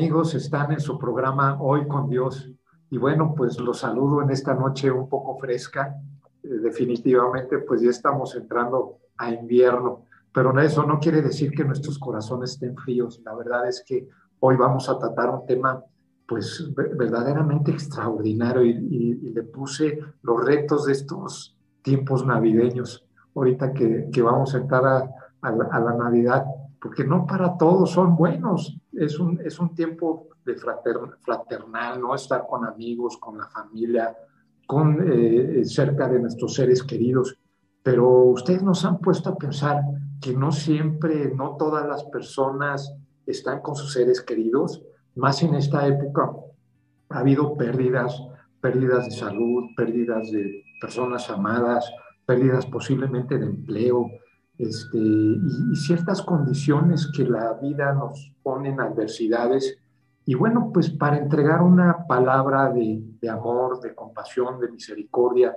Amigos, están en su programa Hoy con Dios. Y bueno, pues los saludo en esta noche un poco fresca. Eh, definitivamente, pues ya estamos entrando a invierno, pero eso no quiere decir que nuestros corazones estén fríos. La verdad es que hoy vamos a tratar un tema pues verdaderamente extraordinario y, le puse los retos de estos tiempos navideños, ahorita que, vamos a entrar a la Navidad, porque no para todos son buenos es un, es un tiempo de fraternal, ¿no? Estar con amigos, con la familia, con eh, cerca de nuestros seres queridos. Pero ustedes nos han puesto a pensar que no siempre, no todas las personas están con sus seres queridos, más en esta época ha habido pérdidas, pérdidas de salud, pérdidas de personas amadas, pérdidas posiblemente de empleo, este, y, ciertas condiciones que la vida nos pone en adversidades. Y bueno, pues para entregar una palabra de, de, amor, de compasión, de misericordia,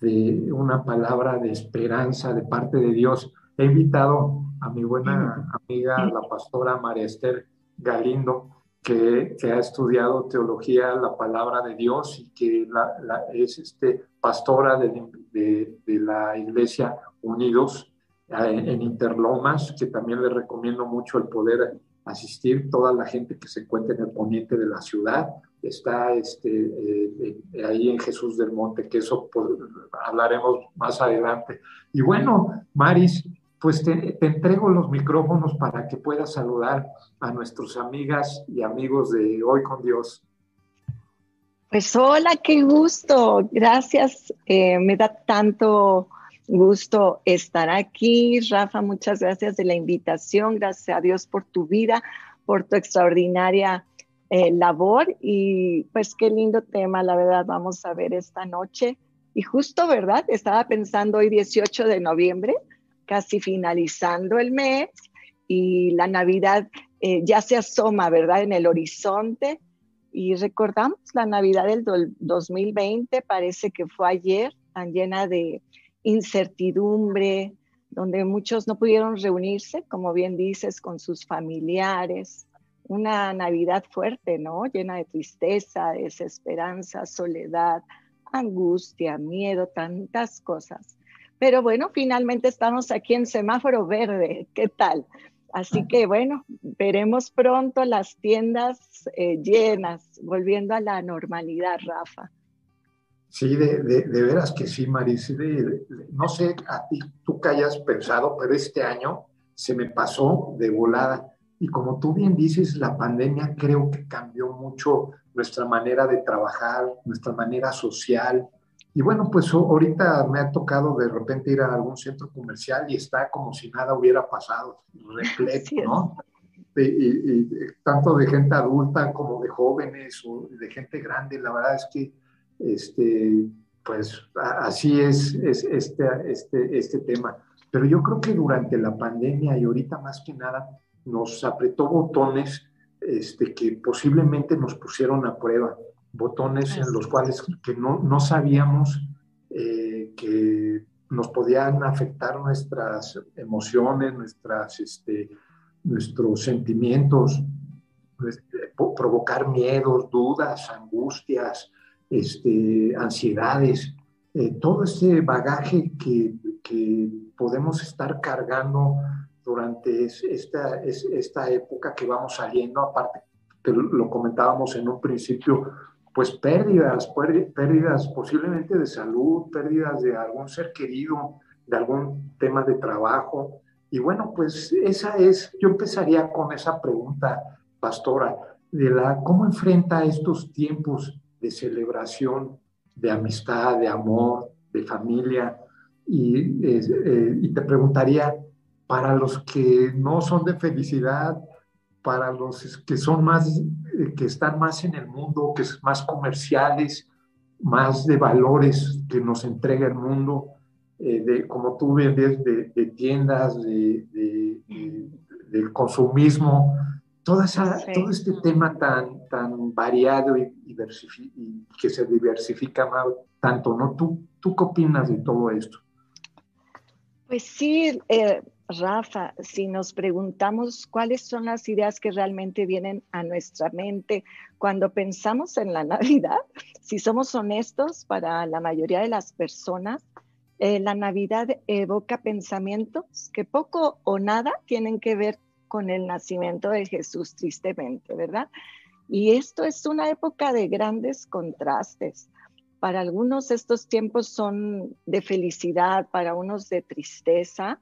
de una palabra de esperanza de parte de Dios, he invitado a mi buena amiga, la pastora María Esther Galindo, que, que ha estudiado teología, la palabra de Dios y que la, es este, pastora de, de, de la Iglesia Unidos en Interlomas, que también le recomiendo mucho el poder asistir. Toda la gente que se encuentra en el poniente de la ciudad está este, eh, ahí en Jesús del Monte, que eso pues, hablaremos más adelante. Y bueno, Maris, pues te, te, entrego los micrófonos para que puedas saludar a nuestras amigas y amigos de Hoy con Dios. Pues hola, qué gusto. Gracias. Eh, me da tanto gusto estar aquí. Rafa, muchas gracias de la invitación. Gracias a Dios por tu vida, por tu extraordinaria eh, labor y pues qué lindo tema, la verdad, vamos a ver esta noche. Y justo, ¿verdad? Estaba pensando hoy 18 de noviembre, casi finalizando el mes y la Navidad eh, ya se asoma, ¿verdad? En el horizonte. Y recordamos la Navidad del 2020, parece que fue ayer, tan llena de, incertidumbre, donde muchos no pudieron reunirse, como bien dices, con sus familiares. Una Navidad fuerte, ¿no? Llena de tristeza, desesperanza, soledad, angustia, miedo, tantas cosas. Pero bueno, finalmente estamos aquí en semáforo verde. ¿Qué tal? Así que bueno, veremos pronto las tiendas eh, llenas, volviendo a la normalidad, Rafa. Sí, de, de, veras que sí, Maris. no sé a ti, tú que hayas pensado, pero este año se me pasó de volada. Y como tú bien dices, la pandemia creo que cambió mucho nuestra manera de trabajar, nuestra manera social. Y bueno, pues ahorita me ha tocado de repente ir a algún centro comercial y está como si nada hubiera pasado, repleto, ¿no? Y, y, tanto de gente adulta como de jóvenes o de gente grande, la verdad es que este, pues así es, es este, este, este tema. Pero yo creo que durante la pandemia y ahorita más que nada nos apretó botones este, que posiblemente nos pusieron a prueba, botones en los cuales que no, no sabíamos eh, que nos podían afectar nuestras emociones, nuestras, este, nuestros sentimientos, pues, provocar miedos, dudas, angustias, este, ansiedades, eh, todo ese bagaje que, que, podemos estar cargando durante esta, esta época que vamos saliendo, aparte que lo comentábamos en un principio, pues pérdidas, pérdidas posiblemente de salud, pérdidas de algún ser querido, de algún tema de trabajo. Y bueno, pues esa es, yo empezaría con esa pregunta, pastora, de la cómo enfrenta estos tiempos de celebración, de amistad, de amor, de familia. Y, eh, y te preguntaría, para los que no son de felicidad, para los que son más, eh, que están más en el mundo, que es más comerciales, más de valores que nos entrega el mundo, eh, de, como tú ves, de, de tiendas, de, del consumismo, todo este tema tan, tan variado y, que se diversifica tanto, ¿no? ¿Tú, ¿Tú qué opinas de todo esto? Pues sí, eh, Rafa, si nos preguntamos cuáles son las ideas que realmente vienen a nuestra mente cuando pensamos en la Navidad, si somos honestos, para la mayoría de las personas, eh, la Navidad evoca pensamientos que poco o nada tienen que ver con el nacimiento de Jesús, tristemente, ¿verdad? Y esto es una época de grandes contrastes. Para algunos estos tiempos son de felicidad, para unos de tristeza,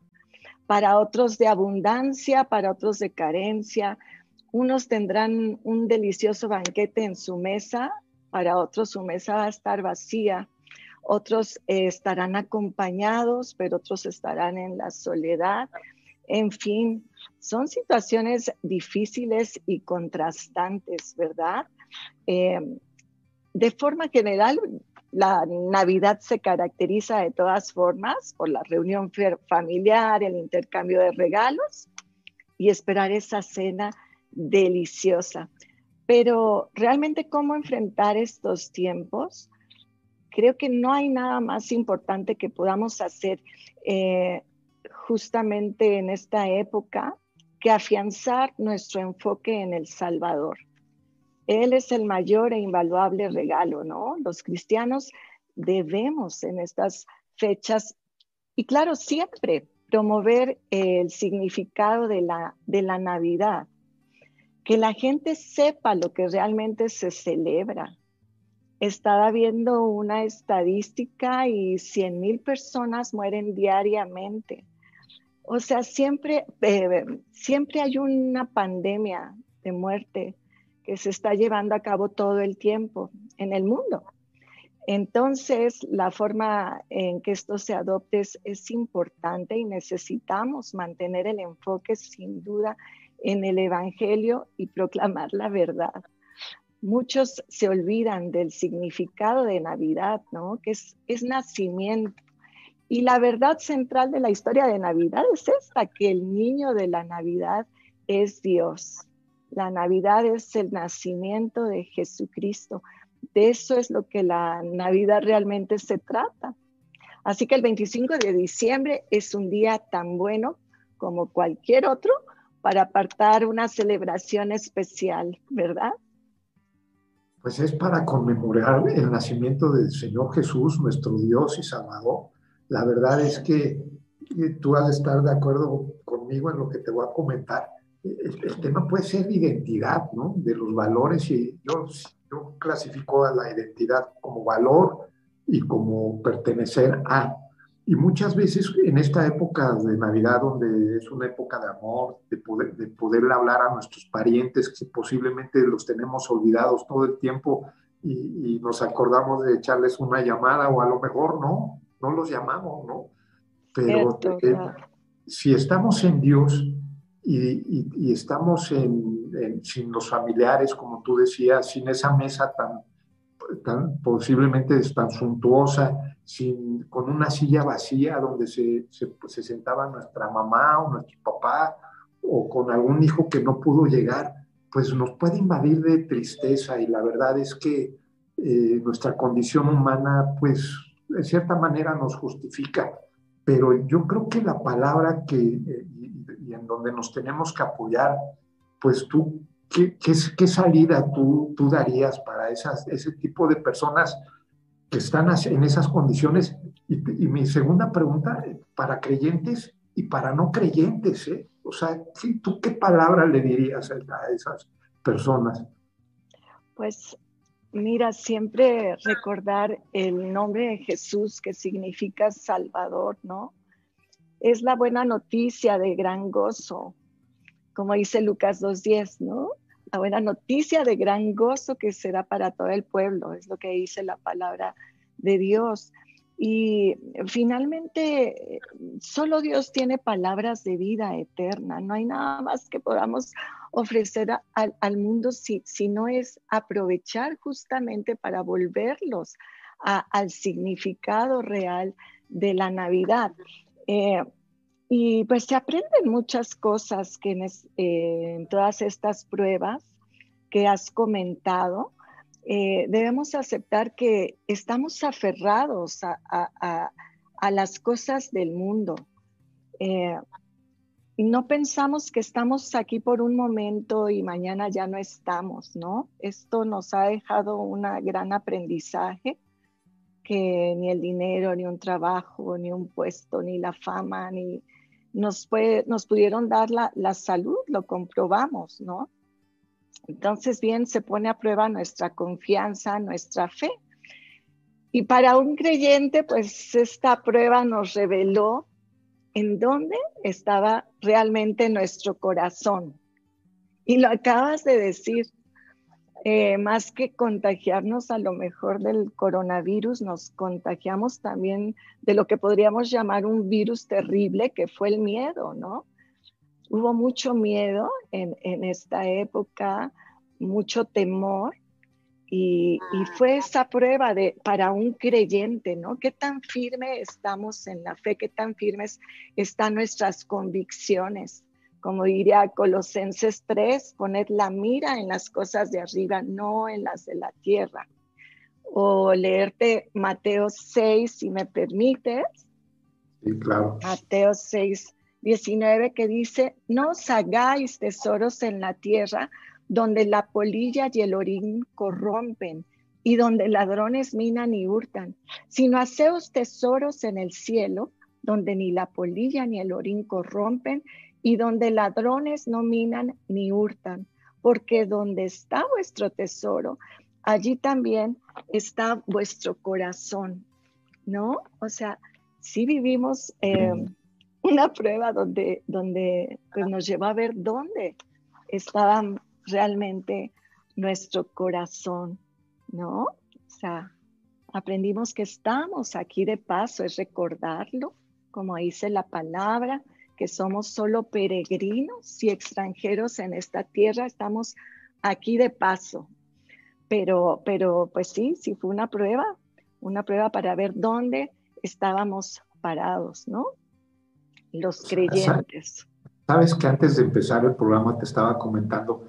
para otros de abundancia, para otros de carencia. Unos tendrán un delicioso banquete en su mesa, para otros su mesa va a estar vacía. Otros eh, estarán acompañados, pero otros estarán en la soledad. En fin, son situaciones difíciles y contrastantes, ¿verdad? Eh, de forma general, la Navidad se caracteriza de todas formas por la reunión familiar, el intercambio de regalos y esperar esa cena deliciosa. Pero realmente cómo enfrentar estos tiempos, creo que no hay nada más importante que podamos hacer eh, justamente en esta época que afianzar nuestro enfoque en el Salvador. Él es el mayor e invaluable regalo, ¿no? Los cristianos debemos en estas fechas, y claro, siempre promover el significado de la, de la Navidad, que la gente sepa lo que realmente se celebra. Estaba viendo una estadística y 100 mil personas mueren diariamente. O sea, siempre, eh, siempre hay una pandemia de muerte que se está llevando a cabo todo el tiempo en el mundo. Entonces, la forma en que esto se adopte es, importante y necesitamos mantener el enfoque sin duda en el Evangelio y proclamar la verdad. Muchos se olvidan del significado de Navidad, ¿no? Que es, es nacimiento. Y la verdad central de la historia de Navidad es esta, que el niño de la Navidad es Dios. La Navidad es el nacimiento de Jesucristo. De eso es lo que la Navidad realmente se trata. Así que el 25 de diciembre es un día tan bueno como cualquier otro para apartar una celebración especial, ¿verdad? Pues es para conmemorar el nacimiento del Señor Jesús, nuestro Dios y Salvador. La verdad es que tú has de estar de acuerdo conmigo en lo que te voy a comentar el, tema puede ser identidad, ¿no? De los valores y yo, yo clasifico a la identidad como valor y como pertenecer a. Y muchas veces en esta época de Navidad, donde es una época de amor, de poder, de poder hablar a nuestros parientes que posiblemente los tenemos olvidados todo el tiempo y, y, nos acordamos de echarles una llamada o a lo mejor no, no los llamamos, ¿no? Pero eh, si estamos en Dios, y, estamos sin los familiares, como tú decías, sin esa mesa tan, tan posiblemente tan suntuosa, sin, con una silla vacía donde se, se, sentaba nuestra mamá o nuestro papá, o con algún hijo que no pudo llegar, pues nos puede invadir de tristeza y la verdad es que eh, nuestra condición humana, pues de cierta manera nos justifica. Pero yo creo que la palabra que, eh, y en donde nos tenemos que apoyar, pues tú, ¿qué, qué, salida tú, tú darías para esas, ese tipo de personas que están en esas condiciones? Y, mi segunda pregunta, para creyentes y para no creyentes, ¿eh? O sea, ¿tú qué palabra le dirías a esas personas? Pues mira, siempre recordar el nombre de Jesús que significa Salvador, ¿no? es la buena noticia de gran gozo, como dice Lucas 2.10, ¿no? La buena noticia de gran gozo que será para todo el pueblo, es lo que dice la palabra de Dios. Y finalmente, solo Dios tiene palabras de vida eterna. No hay nada más que podamos ofrecer al mundo si, si, no es aprovechar justamente para volverlos al significado real de la Navidad. Eh, y pues se aprenden muchas cosas que eh, en, todas estas pruebas que has comentado. Eh, debemos aceptar que estamos aferrados a, las cosas del mundo. no pensamos que estamos aquí por un momento y mañana ya no estamos, ¿no? Esto nos ha dejado un gran aprendizaje que ni el dinero, ni un trabajo, ni un puesto, ni la fama, ni nos, nos pudieron dar la, la salud, lo comprobamos, ¿no? Entonces, bien, se pone a prueba nuestra confianza, nuestra fe. Y para un creyente, pues esta prueba nos reveló en dónde estaba realmente nuestro corazón. Y lo acabas de decir, eh, más que contagiarnos a lo mejor del coronavirus, nos contagiamos también de lo que podríamos llamar un virus terrible, que fue el miedo, ¿no? Hubo mucho miedo en, en esta época, mucho temor, y, fue esa prueba de, para un creyente, ¿no? ¿Qué tan firme estamos en la fe? ¿Qué tan firmes están nuestras convicciones? Como diría Colosenses 3, poner la mira en las cosas de arriba, no en las de la tierra. O leerte Mateo 6, si me permites. Sí, claro. Mateo 6, 19, que dice, no os hagáis tesoros en la tierra donde la polilla y el orín corrompen y donde ladrones minan y hurtan, sino haceos tesoros en el cielo, donde ni la polilla ni el orín corrompen y donde ladrones no minan ni hurtan, porque donde está vuestro tesoro, allí también está vuestro corazón, ¿no? O sea, si vivimos eh, una prueba donde, donde pues, nos lleva a ver dónde estaban realmente nuestro corazón, ¿no? O sea, aprendimos que estamos aquí de paso, es recordarlo, como dice la palabra, que somos solo peregrinos y extranjeros en esta tierra, estamos aquí de paso. Pero, pero pues sí, sí fue una prueba, una prueba para ver dónde estábamos parados, ¿no? Los creyentes. Sabes que antes de empezar el programa te estaba comentando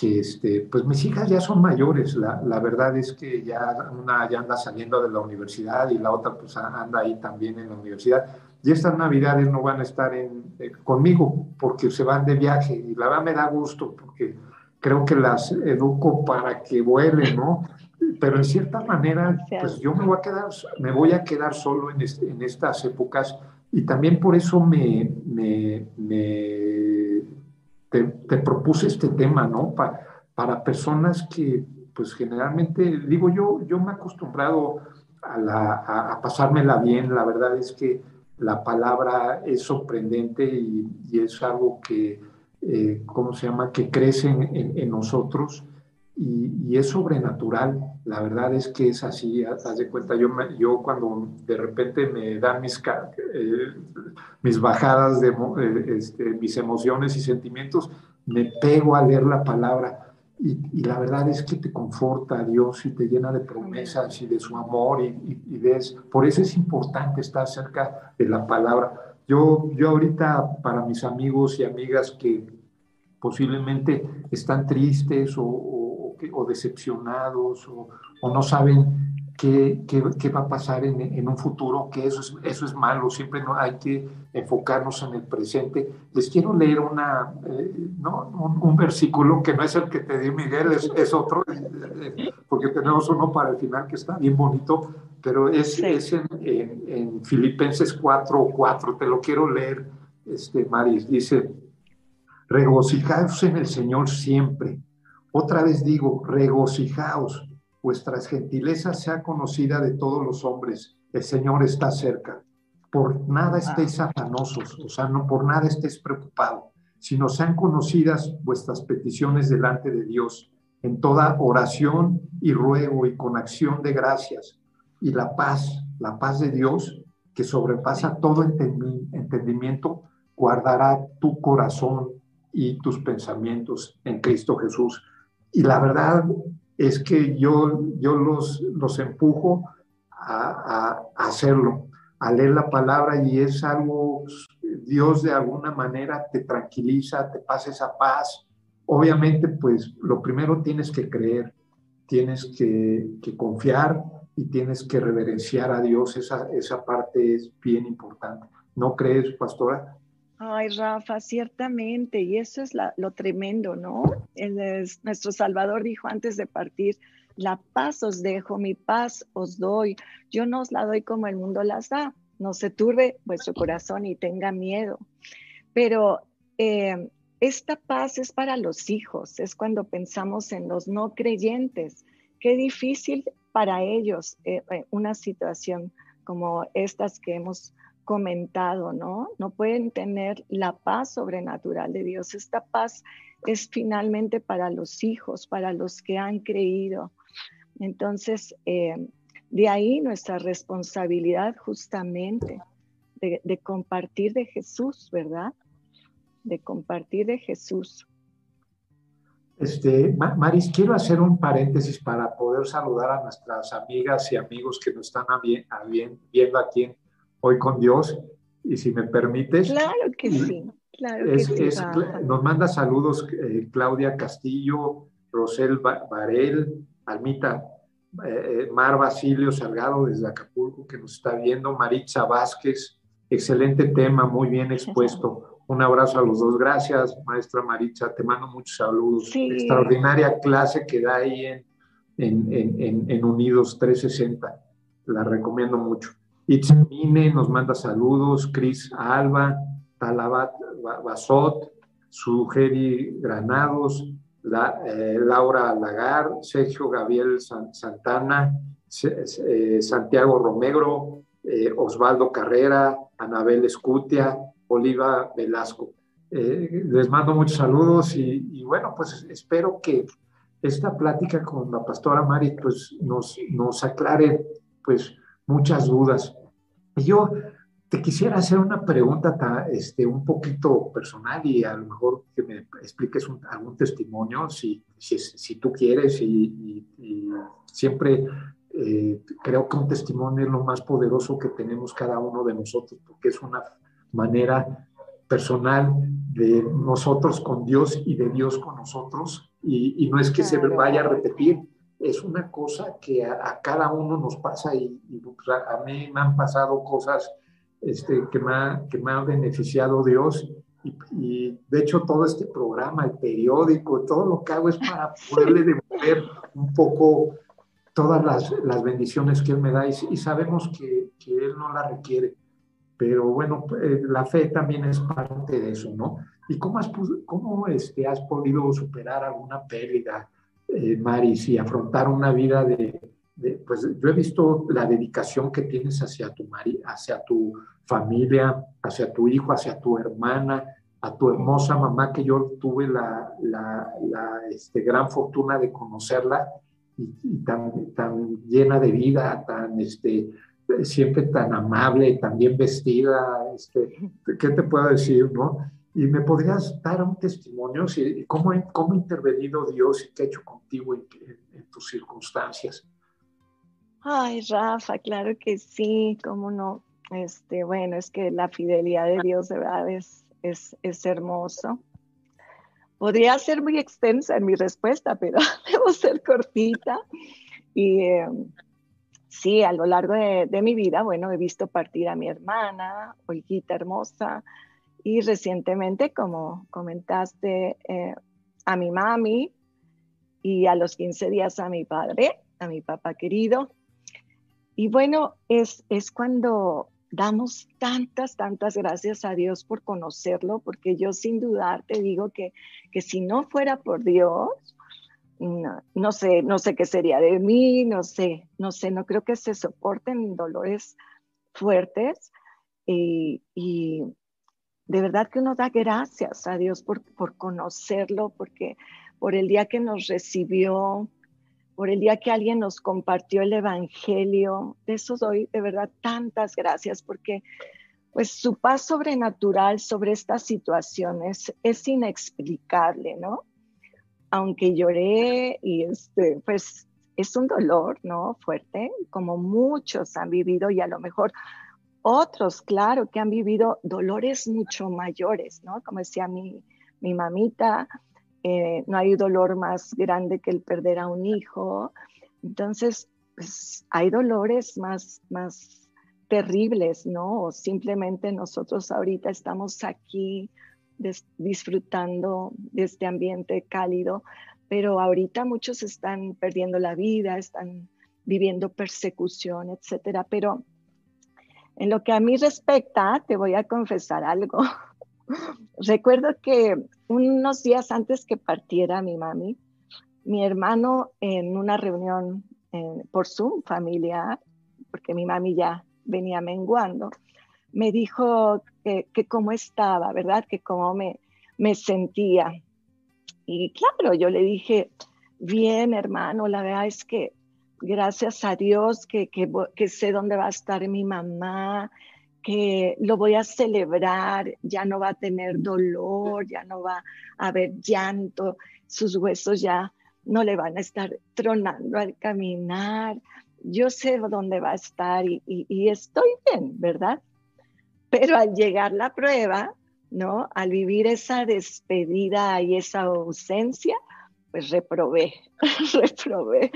que este, pues mis hijas ya son mayores, la, la, verdad es que ya una ya anda saliendo de la universidad y la otra pues anda ahí también en la universidad. Y estas navidades no van a estar en, eh, conmigo porque se van de viaje y la verdad me da gusto porque creo que las educo para que vuelen, ¿no? Pero en cierta manera, pues yo me voy a quedar, me voy a quedar solo en, en estas épocas y también por eso me, te, propuse este tema, ¿no? para personas que, pues generalmente, digo yo, yo me he acostumbrado a, a, pasármela bien, la verdad es que la palabra es sorprendente y, es algo que, eh, ¿cómo se llama?, que crece en, nosotros y, es sobrenatural. La verdad es que es así, haz de cuenta, yo, yo cuando de repente me dan mis, eh, mis bajadas de eh, este, mis emociones y sentimientos, me pego a leer la palabra. Y, la verdad es que te conforta a Dios y te llena de promesas y de su amor y, y, ves, por eso es importante estar cerca de la palabra. Yo, yo ahorita para mis amigos y amigas que posiblemente están tristes o, o, decepcionados o, no saben qué, qué, va a pasar en, en, un futuro, que eso es, eso es malo, siempre no, hay que enfocarnos en el presente. Les quiero leer una, eh, ¿no? un, versículo que no es el que te di Miguel, es, es otro, eh, eh, porque tenemos uno para el final que está bien bonito, pero es, es en, en, en, Filipenses 4, 4, te lo quiero leer, este, Maris, dice, regocijaos en el Señor siempre otra vez digo, regocijaos, vuestras gentilezas sea conocida de todos los hombres, el Señor está cerca. Por nada estéis afanosos, o sea, no por nada estéis preocupados, sino sean conocidas vuestras peticiones delante de Dios, en toda oración y ruego y con acción de gracias. Y la paz, la paz de Dios, que sobrepasa todo entendimiento, guardará tu corazón y tus pensamientos en Cristo Jesús. Y la verdad es que yo, yo los, los empujo a, a, hacerlo, a leer la palabra y es algo, Dios de alguna manera te tranquiliza, te pasa esa paz. Obviamente, pues lo primero tienes que creer, tienes que, que confiar y tienes que reverenciar a Dios. Esa, esa parte es bien importante. ¿No crees, pastora? Ay, Rafa, ciertamente, y eso es lo tremendo, ¿no? nuestro Salvador dijo antes de partir, la paz os dejo, mi paz os doy, yo no os la doy como el mundo las da, no se turbe vuestro corazón y tenga miedo. Pero eh, esta paz es para los hijos, es cuando pensamos en los no creyentes. Qué difícil para ellos eh, eh, una situación como estas que hemos comentado, ¿no? No pueden tener la paz sobrenatural de Dios. Esta paz es finalmente para los hijos, para los que han creído. Entonces, eh, de ahí nuestra responsabilidad justamente de, compartir de Jesús, ¿verdad? De compartir de Jesús. Este, Maris, quiero hacer un paréntesis para poder saludar a nuestras amigas y amigos que nos están viendo aquí en hoy con Dios. Y si me permites. Claro que sí. Claro que sí, nos manda saludos eh, Claudia Castillo, Rosel Varel, Almita eh, eh, Mar Basilio Salgado desde Acapulco que nos está viendo, Maritza Vázquez, excelente tema, muy bien expuesto. Un abrazo a los dos, gracias maestra Maritza, te mando muchos saludos. Extraordinaria clase que da ahí en, en, en, en Unidos 360, la recomiendo mucho. Itzmine nos manda saludos, Cris Alba, Talabat Basot, Sugeri Granados, eh, Laura Lagar, Sergio Gabriel Santana, eh, Santiago Romegro, eh, Osvaldo Carrera, Anabel Escutia, Oliva Velasco. les mando muchos saludos y, bueno, pues espero que esta plática con la pastora Mari pues nos, nos aclare pues muchas dudas. Yo te quisiera hacer una pregunta este, un poquito personal y a lo mejor que me expliques algún testimonio, si, si, tú quieres, y, siempre eh, creo que un testimonio es lo más poderoso que tenemos cada uno de nosotros, porque es una manera personal de nosotros con Dios y de Dios con nosotros, y, no es que se vaya a repetir, es una cosa que a, cada uno nos pasa y, pues, a, mí me han pasado cosas este, que, me ha, que me ha beneficiado Dios y, de hecho todo este programa, el periódico, todo lo que hago es para poderle devolver un poco todas las, las bendiciones que Él me da y, sabemos que, que, Él no la requiere. Pero bueno, eh, la fe también es parte de eso, ¿no? ¿Y cómo has, cómo, este, has podido superar alguna pérdida? Eh, Maris, y afrontar una vida de, pues yo he visto la dedicación que tienes hacia tu, mari, hacia tu familia, hacia tu hijo, hacia tu hermana, a tu hermosa mamá que yo tuve la, la, este, gran fortuna de conocerla y, tan, tan llena de vida, tan, este, siempre tan amable, tan bien vestida, este, ¿qué te puedo decir, no? ¿Y me podrías dar un testimonio? Si, ¿cómo, ¿Cómo ha intervenido Dios y qué ha hecho contigo en, tus circunstancias? Ay, Rafa, claro que sí, cómo no. Este, bueno, es que la fidelidad de Dios de verdad es, es, hermoso. Podría ser muy extensa en mi respuesta, pero debo ser cortita. Y em, sí, a lo largo de, de, mi vida, bueno, he visto partir a mi hermana, Olguita hermosa, y recientemente, como comentaste, eh, a mi mami y a los 15 días a mi padre, a mi papá querido. Y bueno, es, es cuando damos tantas, tantas gracias a Dios por conocerlo, porque yo sin dudar te digo que, que si no fuera por Dios, no, sé, no sé qué sería de mí, no sé, no sé, no creo que se soporten dolores fuertes. y, de verdad que uno da gracias a Dios por, por conocerlo, porque por el día que nos recibió, por el día que alguien nos compartió el Evangelio. De eso doy de verdad tantas gracias, porque pues su paz sobrenatural sobre estas situaciones es inexplicable, ¿no? Aunque lloré y este, pues es un dolor, ¿no? Fuerte, como muchos han vivido y a lo mejor otros, claro, que han vivido dolores mucho mayores, ¿no? Como decía mi, mi mamita, eh, no hay dolor más grande que el perder a un hijo. Entonces, pues, hay dolores más, más terribles, ¿no? O simplemente nosotros ahorita estamos aquí disfrutando de este ambiente cálido, pero ahorita muchos están perdiendo la vida, están viviendo persecución, etcétera. Pero en lo que a mí respecta, te voy a confesar algo. Recuerdo que unos días antes que partiera mi mami, mi hermano en una reunión por Zoom familiar, porque mi mami ya venía menguando, me dijo que, cómo estaba, ¿verdad? Que cómo me, me sentía. Y claro, yo le dije, bien, hermano, la verdad es que gracias a Dios que, sé dónde va a estar mi mamá, que lo voy a celebrar, ya no va a tener dolor, ya no va a haber llanto, sus huesos ya no le van a estar tronando al caminar. Yo sé dónde va a estar y, y estoy bien, ¿verdad? Pero al llegar la prueba, ¿no? Al vivir esa despedida y esa ausencia, pues reprobé, reprobé.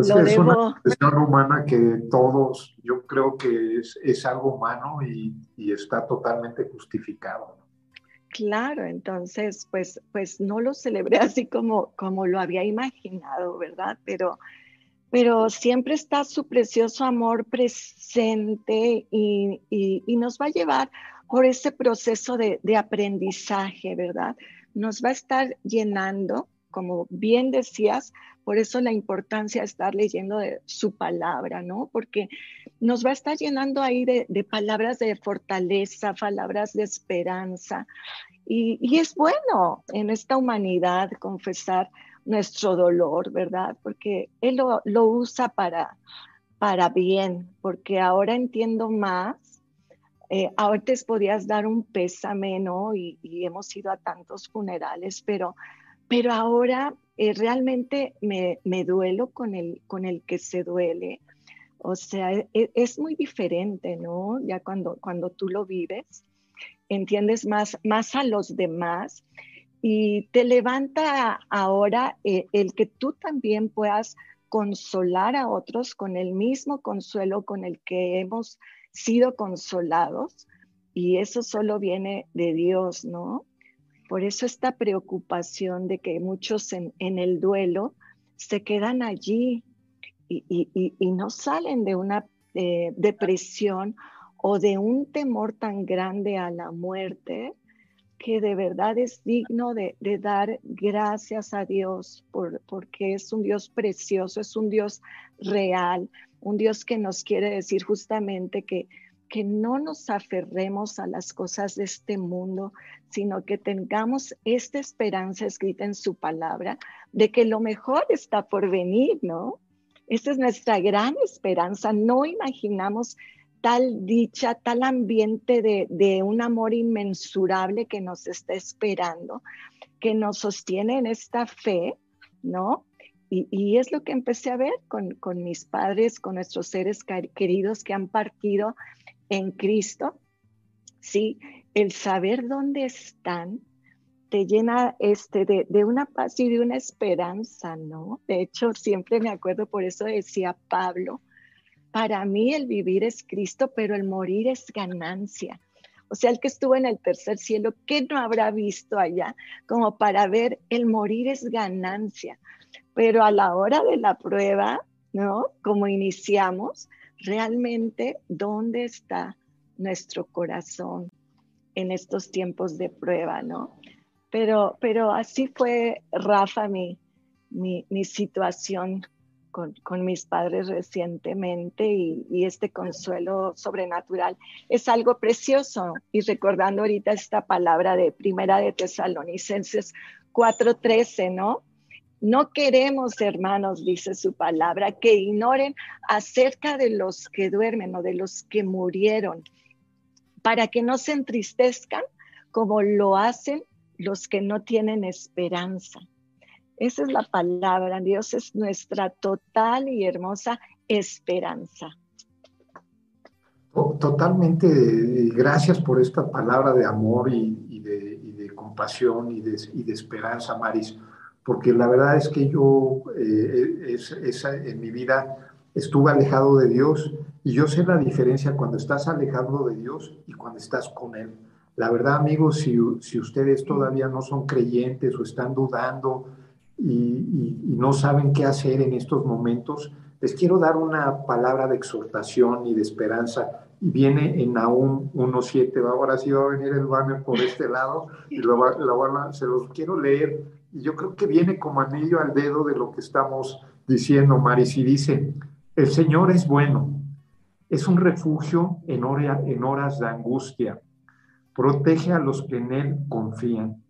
es, es una humana que todos, yo creo que es, es algo humano y, y, está totalmente justificado. Claro, entonces, pues, pues no lo celebré así como, como lo había imaginado, ¿verdad? Pero, pero siempre está su precioso amor presente y, y, y nos va a llevar por ese proceso de, de aprendizaje, ¿verdad? Nos va a estar llenando como bien decías, por eso la importancia de estar leyendo de su palabra, ¿no? Porque nos va a estar llenando ahí de, palabras de fortaleza, palabras de esperanza. Y, es bueno en esta humanidad confesar nuestro dolor, ¿verdad? Porque Él lo, usa para, para bien, porque ahora entiendo más. Eh, antes podías dar un pésame, ¿no? Y, y hemos ido a tantos funerales, pero pero ahora eh, realmente me, duelo con el, con el que se duele. O sea, e, e, es, muy diferente, ¿no? Ya cuando, cuando tú lo vives, entiendes más, más a los demás y te levanta ahora eh, el que tú también puedas consolar a otros con el mismo consuelo con el que hemos sido consolados. Y eso solo viene de Dios, ¿no? Por eso esta preocupación de que muchos en, el duelo se quedan allí y, no salen de una eh, depresión o de un temor tan grande a la muerte que de verdad es digno de, dar gracias a Dios por, porque es un Dios precioso, es un Dios real, un Dios que nos quiere decir justamente que que no nos aferremos a las cosas de este mundo, sino que tengamos esta esperanza escrita en su palabra de que lo mejor está por venir, ¿no? Esa es nuestra gran esperanza. No imaginamos tal dicha, tal ambiente de, un amor inmensurable que nos está esperando, que nos sostiene en esta fe, ¿no? Y, es lo que empecé a ver con, con mis padres, con nuestros seres queridos que han partido en Cristo, ¿sí? El saber dónde están te llena este, de, una paz y de una esperanza, ¿no? De hecho, siempre me acuerdo, por eso decía Pablo, para mí el vivir es Cristo, pero el morir es ganancia. O sea, el que estuvo en el tercer cielo, ¿qué no habrá visto allá? Como para ver, el morir es ganancia. Pero a la hora de la prueba, ¿no? Como iniciamos, realmente dónde está nuestro corazón en estos tiempos de prueba, ¿no? Pero, pero así fue, Rafa, mi, mi, situación con, mis padres recientemente y, y, este consuelo sobrenatural es algo precioso. Y recordando ahorita esta palabra de Primera de Tesalonicenses 4:13, ¿no? No queremos, hermanos, dice su palabra, que ignoren acerca de los que duermen o de los que murieron, para que no se entristezcan como lo hacen los que no tienen esperanza. Esa es la palabra. Dios es nuestra total y hermosa esperanza. Totalmente, gracias por esta palabra de amor y, de, compasión y de, esperanza, Maris porque la verdad es que yo eh, es, en mi vida estuve alejado de Dios y yo sé la diferencia cuando estás alejado de Dios y cuando estás con Él. La verdad, amigos, si, si ustedes todavía no son creyentes o están dudando y, no saben qué hacer en estos momentos, les quiero dar una palabra de exhortación y de esperanza. Y viene en Nahum 1.7. Ahora sí va a venir el banner por este lado y lo, lo se los quiero leer. Y yo creo que viene como anillo al dedo de lo que estamos diciendo, Maris. Y dice, el Señor es bueno, es un refugio en, en horas de angustia. Protege a los que en Él confían.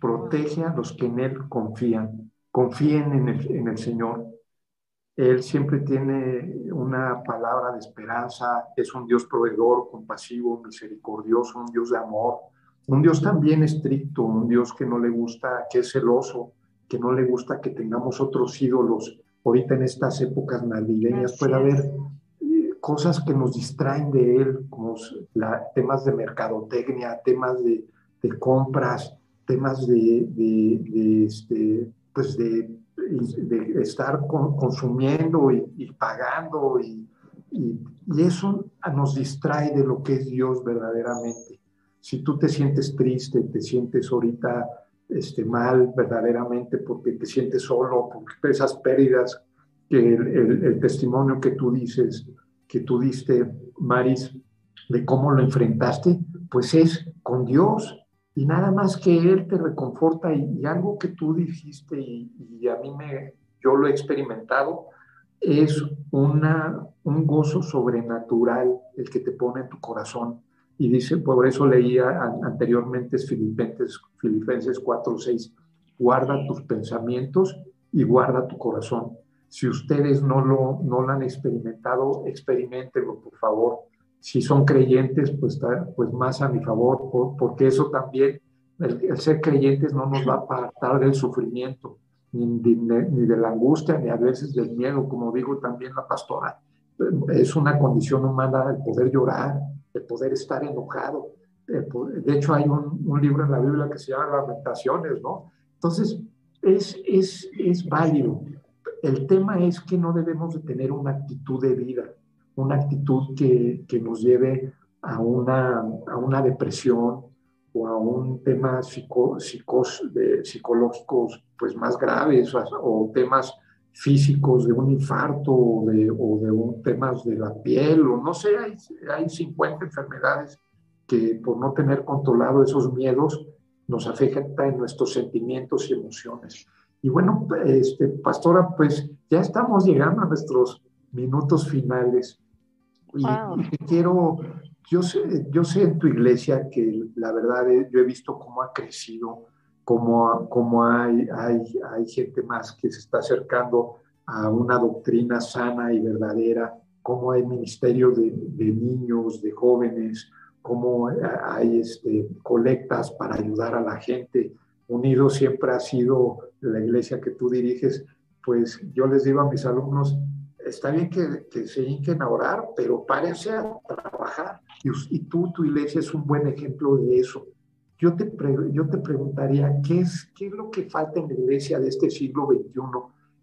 Protege a los que en Él confían. Confíen en el Señor. Él siempre tiene una palabra de esperanza, es un Dios proveedor, compasivo, misericordioso, un Dios de amor, un Dios también estricto, un Dios que no le gusta, que es celoso, que no le gusta que tengamos otros ídolos, ahorita en estas épocas navideñas puede haber eh, cosas que nos distraen de él, como temas de mercadotecnia, temas de, compras, temas de, este, pues de, estar consumiendo y, pagando y, eso nos distrae de lo que es Dios verdaderamente. Si tú te sientes triste, te sientes ahorita este, mal verdaderamente porque te sientes solo, porque esas pérdidas, que el, testimonio que tú dices, que tú diste, Maris, de cómo lo enfrentaste, pues es con Dios. Y nada más que Él te reconforta. Y, algo que tú dijiste y, y, a mí me, yo lo he experimentado, es una, un gozo sobrenatural el que te pone en tu corazón y dice, por eso leía anteriormente Filipenses, Filipenses 4, 6, guarda tus pensamientos y guarda tu corazón. Si ustedes no lo, no lo han experimentado, experimentenlo, por favor. Si son creyentes, pues, pues más a mi favor, porque eso también, el, ser creyentes no nos va a apartar del sufrimiento, ni, ni de la angustia, ni a veces del miedo, como digo también la pastora. Es una condición humana el poder llorar, el poder estar enojado. de hecho, hay un, libro en la Biblia que se llama Lamentaciones, ¿no? Entonces, es, es, es válido. El tema es que no debemos de tener una actitud de vida, una actitud que, que nos lleve a una, a una depresión o a un tema psico, de, psicológicos pues más graves o, o temas físicos de un infarto o de, o de un, temas de la piel, o no sé, hay, hay 50 enfermedades que por no tener controlado esos miedos nos afectan en nuestros sentimientos y emociones. Y bueno, este, pastora, pues ya estamos llegando a nuestros minutos finales. Y, quiero, yo sé, yo sé en tu iglesia que la verdad eh, yo he visto cómo ha crecido cómo, hay, hay, hay gente más que se está acercando a una doctrina sana y verdadera, cómo hay ministerio de, de niños, de jóvenes, cómo hay este, colectas para ayudar a la gente. Unido siempre ha sido la iglesia que tú diriges, pues yo les digo a mis alumnos, está bien que, que se hinquen a orar, pero párense a trabajar. Y, y, tú, tu iglesia es un buen ejemplo de eso yo te, yo te preguntaría, ¿qué es, ¿qué es lo que falta en la iglesia de este siglo XXI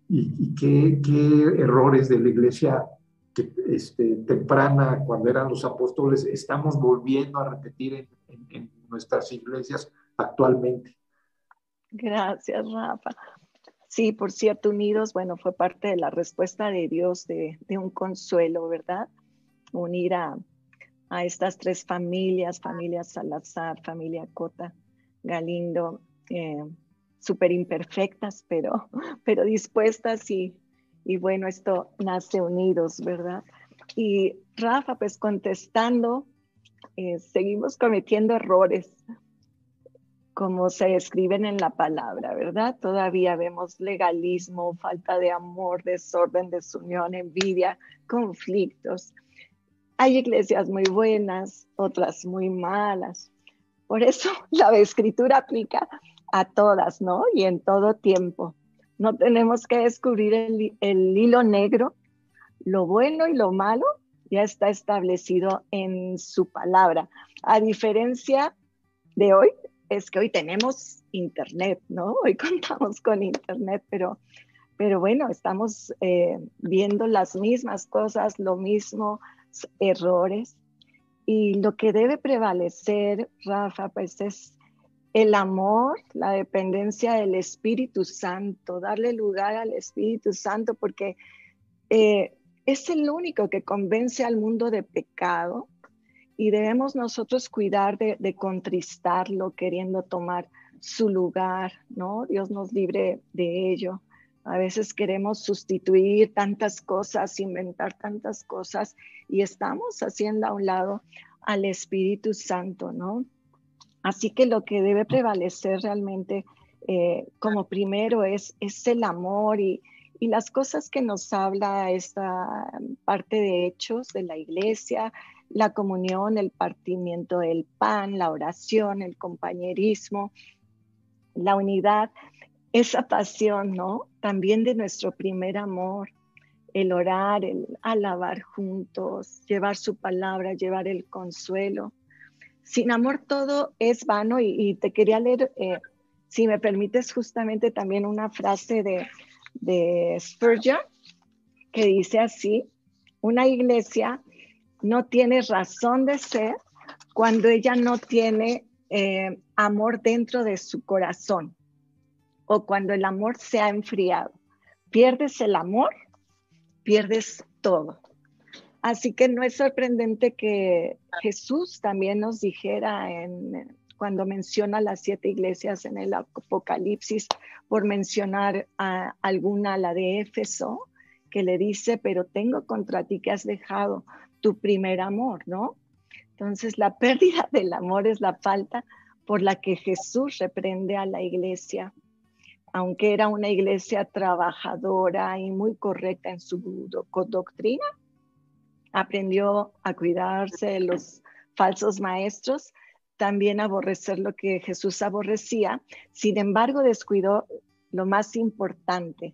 y, qué, errores de la iglesia que, este, temprana, cuando eran los apóstoles, estamos volviendo a repetir en, nuestras iglesias actualmente? Gracias, Rafa. Sí, por cierto, Unidos, bueno, fue parte de la respuesta de Dios de, de un consuelo, ¿verdad? Unir a, a estas tres familias, familia Salazar, familia Cota, Galindo, eh, súper imperfectas, pero, pero dispuestas y, y bueno, esto nace unidos, ¿verdad? Y Rafa, pues contestando, eh, seguimos cometiendo errores, como se escriben en la palabra, ¿verdad? Todavía vemos legalismo, falta de amor, desorden, desunión, envidia, conflictos. Hay iglesias muy buenas, otras muy malas. Por eso la escritura aplica a todas, ¿no? Y en todo tiempo. No tenemos que descubrir el, hilo negro. Lo bueno y lo malo ya está establecido en su palabra. A diferencia de hoy, es que hoy tenemos internet, ¿no? Hoy contamos con internet, pero pero bueno, estamos eh, viendo las mismas cosas, lo mismo, errores. Y lo que debe prevalecer, Rafa, pues es el amor, la dependencia del Espíritu Santo, darle lugar al Espíritu Santo, porque eh, es el único que convence al mundo de pecado y debemos nosotros cuidar de, de contristarlo, queriendo tomar su lugar, ¿no? Dios nos libre de ello. A veces queremos sustituir tantas cosas, inventar tantas cosas y estamos haciendo a un lado al Espíritu Santo, ¿no? Así que lo que debe prevalecer realmente eh, como primero es, es el amor y, y, las cosas que nos habla esta parte de hechos de la iglesia, la comunión, el partimiento del pan, la oración, el compañerismo, la unidad, esa pasión, ¿no? También de nuestro primer amor, el orar, el alabar juntos, llevar su palabra, llevar el consuelo. Sin amor todo es vano y, te quería leer, eh, si me permites, justamente también una frase de, de Spurgeon que dice así, una iglesia no tiene razón de ser cuando ella no tiene eh, amor dentro de su corazón o cuando el amor se ha enfriado. Pierdes el amor, pierdes todo. Así que no es sorprendente que Jesús también nos dijera en, cuando menciona las siete iglesias en el Apocalipsis, por mencionar a alguna, la de Éfeso, que le dice, pero tengo contra ti que has dejado tu primer amor, ¿no? Entonces la pérdida del amor es la falta por la que Jesús reprende a la iglesia aunque era una iglesia trabajadora y muy correcta en su doctrina, aprendió a cuidarse de los falsos maestros, también aborrecer lo que Jesús aborrecía. Sin embargo, descuidó lo más importante,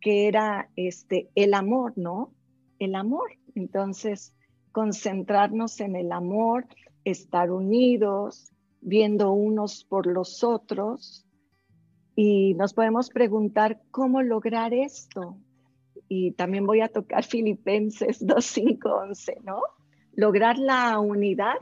que era este el amor, ¿no? El amor. Entonces, concentrarnos en el amor, estar unidos, viendo unos por los otros, y nos podemos preguntar cómo lograr esto. Y también voy a tocar Filipenses 2.5.11, ¿no? Lograr la unidad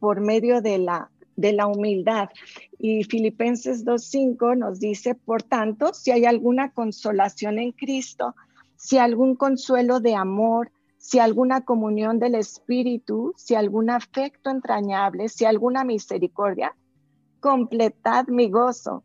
por medio de la, de la humildad. Y Filipenses 2.5 nos dice, por tanto, si hay alguna consolación en Cristo, si algún consuelo de amor, si alguna comunión del Espíritu, si algún afecto entrañable, si alguna misericordia, completad mi gozo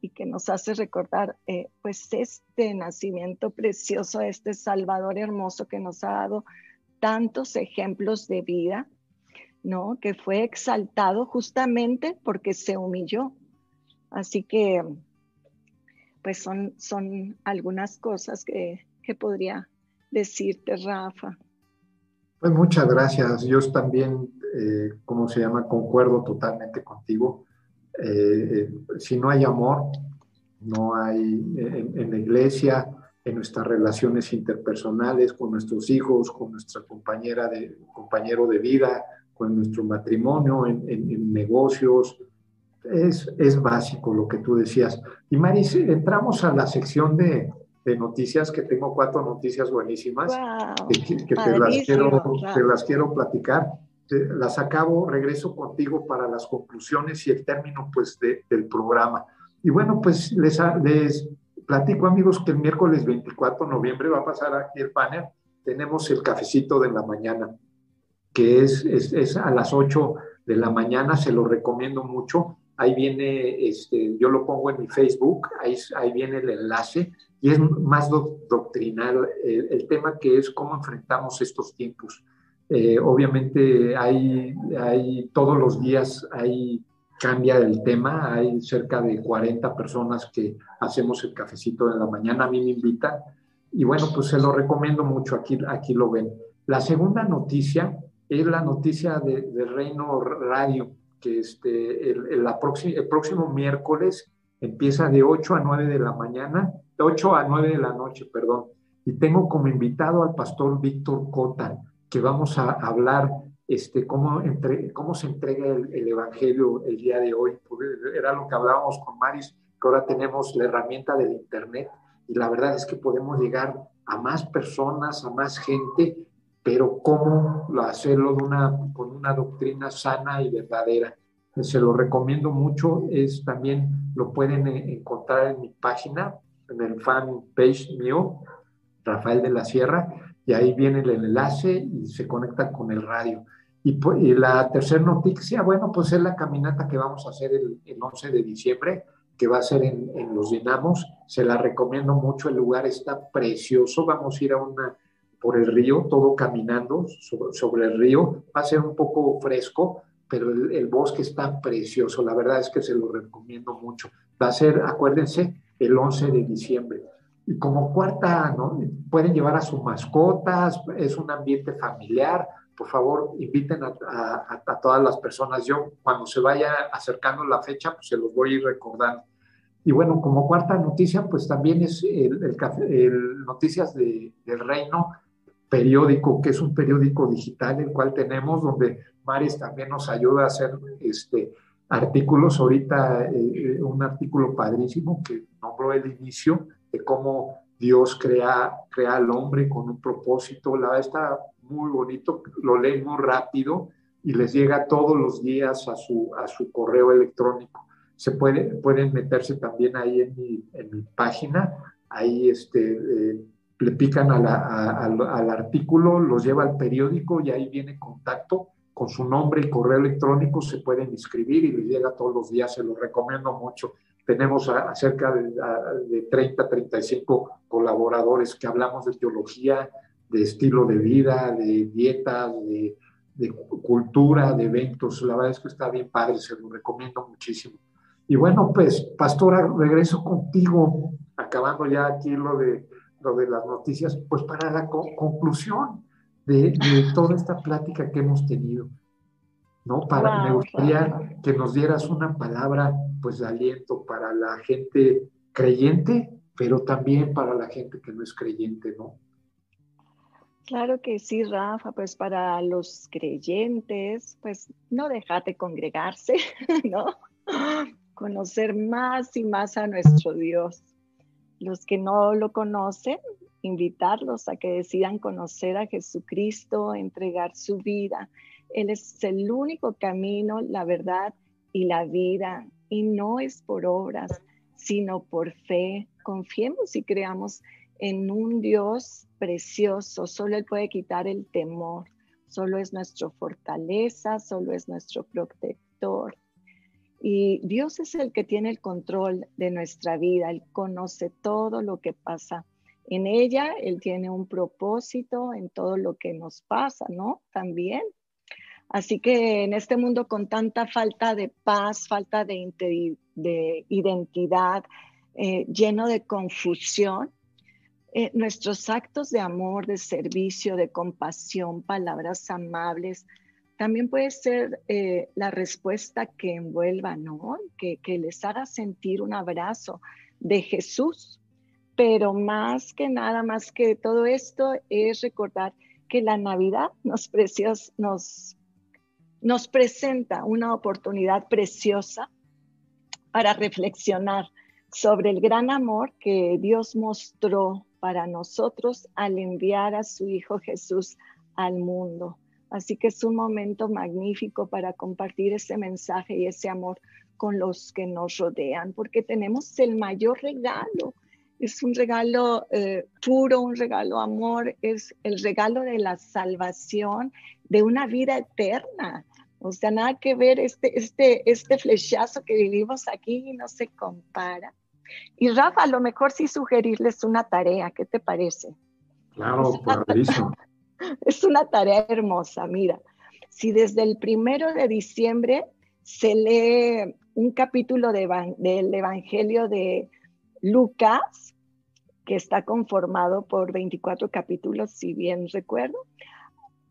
y que nos hace recordar eh, pues este nacimiento precioso, este Salvador hermoso que nos ha dado tantos ejemplos de vida, ¿no? Que fue exaltado justamente porque se humilló. Así que, pues son, son algunas cosas que, que podría decirte, Rafa. Pues muchas gracias. Yo también, eh, ¿cómo se llama? Concuerdo totalmente contigo. Eh, eh, si no hay amor, no hay en, la iglesia, en nuestras relaciones interpersonales con nuestros hijos, con nuestra compañera de, compañero de vida, con nuestro matrimonio, en, negocios. Es, es, básico lo que tú decías. Y Maris, entramos a la sección de, de noticias, que tengo cuatro noticias buenísimas que, te, las quiero, te las quiero platicar las acabo, regreso contigo para las conclusiones y el término pues del programa. Y bueno, pues les, les platico amigos que el miércoles 24 de noviembre va a pasar aquí el panel. Tenemos el cafecito de la mañana, que es, es, a las 8 de la mañana, se lo recomiendo mucho. Ahí viene, este, yo lo pongo en mi Facebook, ahí, ahí viene el enlace y es más doctrinal el, el tema que es cómo enfrentamos estos tiempos eh, obviamente hay, hay todos los días hay cambia el tema, hay cerca de 40 personas que hacemos el cafecito de la mañana, a mí me invitan Y bueno, pues se lo recomiendo mucho, aquí, aquí lo ven. La segunda noticia es la noticia de, Reino Radio, que este, el, la el próximo miércoles empieza de 8 a 9 de la mañana, de 8 a 9 de la noche, perdón. Y tengo como invitado al pastor Víctor Cota, que vamos a hablar este, cómo, entre, cómo se entrega el, el, Evangelio el día de hoy. Era lo que hablábamos con Maris, que ahora tenemos la herramienta del Internet y la verdad es que podemos llegar a más personas, a más gente, pero cómo hacerlo de una, con una doctrina sana y verdadera. Se lo recomiendo mucho, es también lo pueden eh, encontrar en mi página, en el fan page mío, Rafael de la Sierra, y ahí viene el enlace y se conecta con el radio. Y, la tercera noticia, bueno, pues es la caminata que vamos a hacer el, el 11 de diciembre que va a ser en, Los Dinamos. Se la recomiendo mucho, el lugar está precioso. Vamos a ir a una por el río, todo caminando sobre, el río. Va a ser un poco fresco, pero el, bosque está precioso. La verdad es que se lo recomiendo mucho. Va a ser, acuérdense, el 11 de diciembre. Y como cuarta, ¿no? Pueden llevar a sus mascotas, es un ambiente familiar. Por favor, inviten a, a todas las personas. Yo, cuando se vaya acercando la fecha, pues se los voy a ir recordando. Y bueno, como cuarta noticia, pues también es el, el, Noticias de, del Reino periódico, que es un periódico digital, el cual tenemos, donde Maris también nos ayuda a hacer este, artículos. Ahorita eh, eh, un artículo padrísimo que nombró el inicio de cómo Dios crea, crea al hombre con un propósito. La está muy bonito, lo leen muy rápido y les llega todos los días a su, a su correo electrónico se puede, pueden meterse también ahí en mi, en mi página, ahí este, eh, le pican al artículo, los lleva al periódico y ahí viene contacto con su nombre y correo electrónico, se pueden inscribir y les llega todos los días, se lo recomiendo mucho. Tenemos a, cerca de, de 30, 35 colaboradores que hablamos de teología, de estilo de vida, de dietas, de, de cultura, de eventos. La verdad es que está bien padre, se lo recomiendo muchísimo. Y bueno, pues, pastora, regreso contigo, acabando ya aquí lo de, lo de las noticias, pues para la conclusión de, toda esta plática que hemos tenido. ¿no? Para, me gustaría que nos dieras una palabra, pues, de aliento para la gente creyente, pero también para la gente que no es creyente, ¿no? Claro que sí, Rafa, pues para los creyentes, pues no dejate congregarse, ¿no? conocer más y más a nuestro Dios. Los que no lo conocen, invitarlos a que decidan conocer a Jesucristo, entregar su vida. Él es el único camino, la verdad y la vida. Y no es por obras, sino por fe. Confiemos y creamos en un Dios precioso. Solo Él puede quitar el temor. Solo es nuestra fortaleza, solo es nuestro protector. Y Dios es el que tiene el control de nuestra vida, Él conoce todo lo que pasa en ella, Él tiene un propósito en todo lo que nos pasa, ¿no? También. Así que en este mundo con tanta falta de paz, falta de, identidad, eh, lleno de confusión, eh, nuestros actos de amor, de servicio, de compasión, palabras amables, también puede ser eh, la respuesta que envuelva, ¿no? Que, que les haga sentir un abrazo de Jesús. Pero más que nada, más que todo esto, es recordar que la Navidad nos, precios, nos, nos presenta una oportunidad preciosa para reflexionar sobre el gran amor que Dios mostró para nosotros al enviar a su Hijo Jesús al mundo. Así que es un momento magnífico para compartir ese mensaje y ese amor con los que nos rodean, porque tenemos el mayor regalo. Es un regalo eh, puro, un regalo amor, es el regalo de la salvación, de una vida eterna. O sea, nada que ver este, este, este flechazo que vivimos aquí no se compara. Y Rafa, a lo mejor sí sugerirles una tarea, ¿qué te parece? Claro, eso. Es una tarea hermosa, mira. Si desde el primero de diciembre se lee un capítulo del Evangelio de Lucas, que está conformado por 24 capítulos, si bien recuerdo,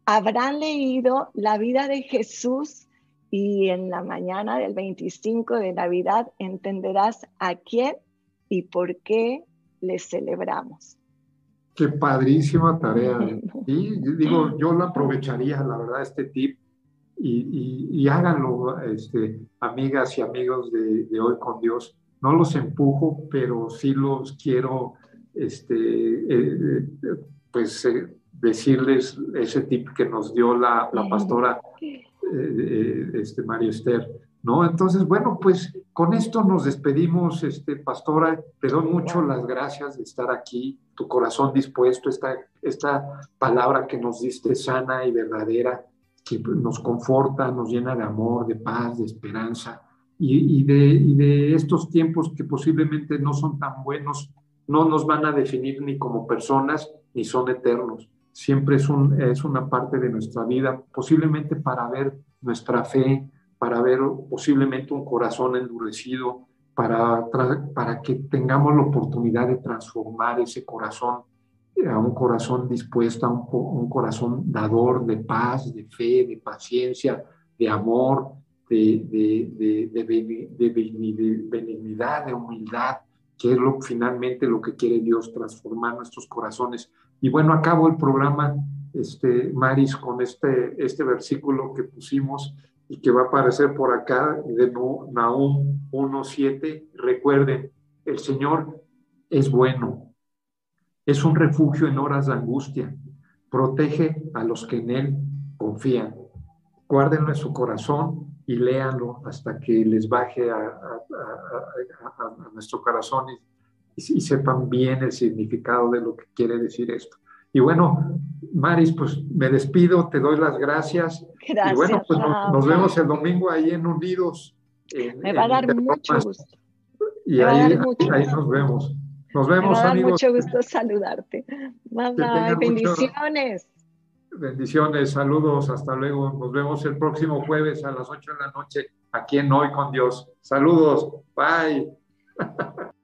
habrán leído la vida de Jesús y en la mañana del 25 de Navidad entenderás a quién y por qué le celebramos. Qué padrísima tarea. Y digo, yo la aprovecharía, la verdad, este tip y, háganlo, este, amigas y amigos de, Hoy con Dios. No los empujo, pero sí los quiero, este, eh, pues, eh, decirles ese tip que nos dio la, la pastora eh, este, María Esther. ¿no? Entonces, bueno, pues con esto nos despedimos, este, pastora. Te doy mucho las gracias de estar aquí, tu corazón dispuesto, esta, esta palabra que nos diste sana y verdadera, que nos conforta, nos llena de amor, de paz, de esperanza. Y, de, y de estos tiempos que posiblemente no son tan buenos, no nos van a definir ni como personas, ni son eternos. Siempre es, un, es una parte de nuestra vida, posiblemente para ver nuestra fe, para ver posiblemente un corazón endurecido, para, para que tengamos la oportunidad de transformar ese corazón a un corazón dispuesto, a un, corazón dador de paz, de fe, de paciencia, de amor, de, de, de, benignidad, de humildad, que es lo, finalmente lo que quiere Dios, transformar nuestros corazones. Y bueno, acabo el programa, este, Maris, con este, este versículo que pusimos y que va a aparecer por acá de Nahum 1.7. Recuerden, el Señor es bueno, es un refugio en horas de angustia, protege a los que en Él confían. Guárdenlo en su corazón y léanlo hasta que les baje a, nuestro corazón y sepan bien el significado de lo que quiere decir esto. Y bueno, Maris, pues me despido, te doy las gracias. Gracias. Y bueno, pues nos, vemos el domingo ahí en Unidos. me va a dar mucho gusto. Y ahí, ahí nos vemos. Nos vemos, me va a dar mucho gusto saludarte. Mamá, bendiciones. bendiciones, saludos, hasta luego. Nos vemos el próximo jueves a las 8 de la noche aquí en Hoy con Dios. Saludos, bye.